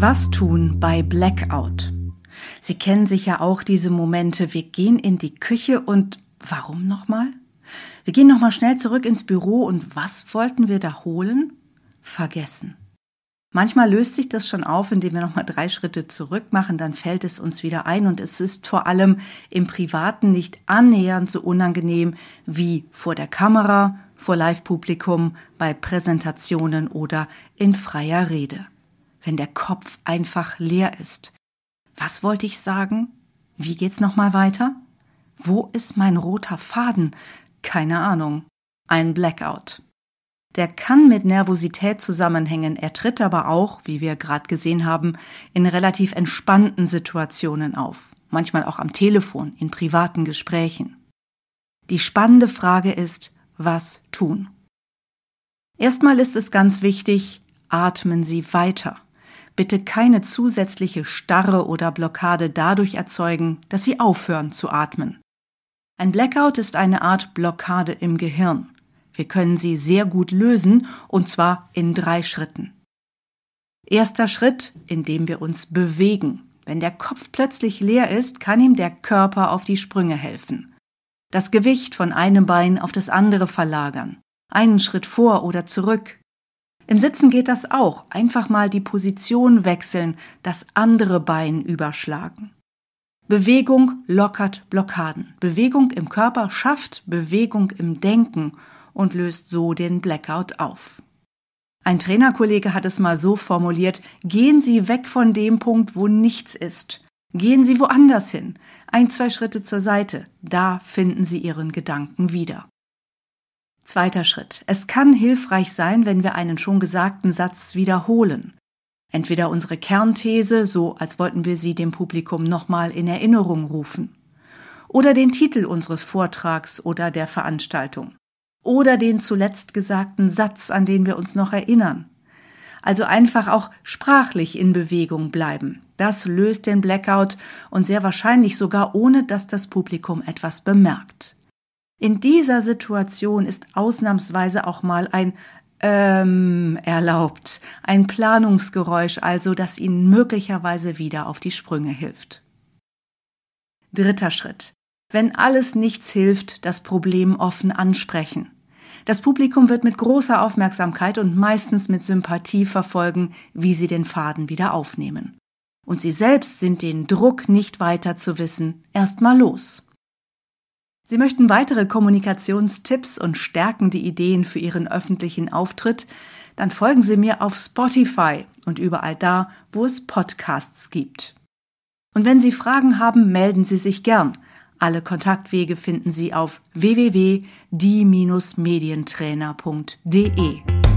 Was tun bei Blackout? Sie kennen sicher auch diese Momente. Wir gehen in die Küche und warum nochmal? Wir gehen nochmal schnell zurück ins Büro und was wollten wir da holen? Vergessen. Manchmal löst sich das schon auf, indem wir nochmal drei Schritte zurück machen, dann fällt es uns wieder ein und es ist vor allem im Privaten nicht annähernd so unangenehm wie vor der Kamera, vor Live-Publikum, bei Präsentationen oder in freier Rede. Wenn der Kopf einfach leer ist. Was wollte ich sagen? Wie geht's nochmal weiter? Wo ist mein roter Faden? Keine Ahnung. Ein Blackout. Der kann mit Nervosität zusammenhängen, er tritt aber auch, wie wir gerade gesehen haben, in relativ entspannten Situationen auf, manchmal auch am Telefon, in privaten Gesprächen. Die spannende Frage ist, was tun? Erstmal ist es ganz wichtig, atmen Sie weiter. Bitte keine zusätzliche Starre oder Blockade dadurch erzeugen, dass Sie aufhören zu atmen. Ein Blackout ist eine Art Blockade im Gehirn. Wir können sie sehr gut lösen, und zwar in drei Schritten. Erster Schritt, indem wir uns bewegen. Wenn der Kopf plötzlich leer ist, kann ihm der Körper auf die Sprünge helfen. Das Gewicht von einem Bein auf das andere verlagern. Einen Schritt vor oder zurück. Im Sitzen geht das auch. Einfach mal die Position wechseln, das andere Bein überschlagen. Bewegung lockert Blockaden. Bewegung im Körper schafft Bewegung im Denken und löst so den Blackout auf. Ein Trainerkollege hat es mal so formuliert, gehen Sie weg von dem Punkt, wo nichts ist. Gehen Sie woanders hin, ein, zwei Schritte zur Seite, da finden Sie Ihren Gedanken wieder. Zweiter Schritt. Es kann hilfreich sein, wenn wir einen schon gesagten Satz wiederholen. Entweder unsere Kernthese, so als wollten wir sie dem Publikum nochmal in Erinnerung rufen, oder den Titel unseres Vortrags oder der Veranstaltung oder den zuletzt gesagten Satz, an den wir uns noch erinnern. Also einfach auch sprachlich in Bewegung bleiben. Das löst den Blackout und sehr wahrscheinlich sogar ohne, dass das Publikum etwas bemerkt. In dieser Situation ist ausnahmsweise auch mal ein ähm erlaubt, ein Planungsgeräusch also, das Ihnen möglicherweise wieder auf die Sprünge hilft. Dritter Schritt. Wenn alles nichts hilft, das Problem offen ansprechen. Das Publikum wird mit großer Aufmerksamkeit und meistens mit Sympathie verfolgen, wie sie den Faden wieder aufnehmen. Und sie selbst sind den Druck, nicht weiter zu wissen, erstmal los. Sie möchten weitere Kommunikationstipps und stärken die Ideen für Ihren öffentlichen Auftritt, dann folgen Sie mir auf Spotify und überall da, wo es Podcasts gibt. Und wenn Sie Fragen haben, melden Sie sich gern. Alle Kontaktwege finden Sie auf www.die-medientrainer.de.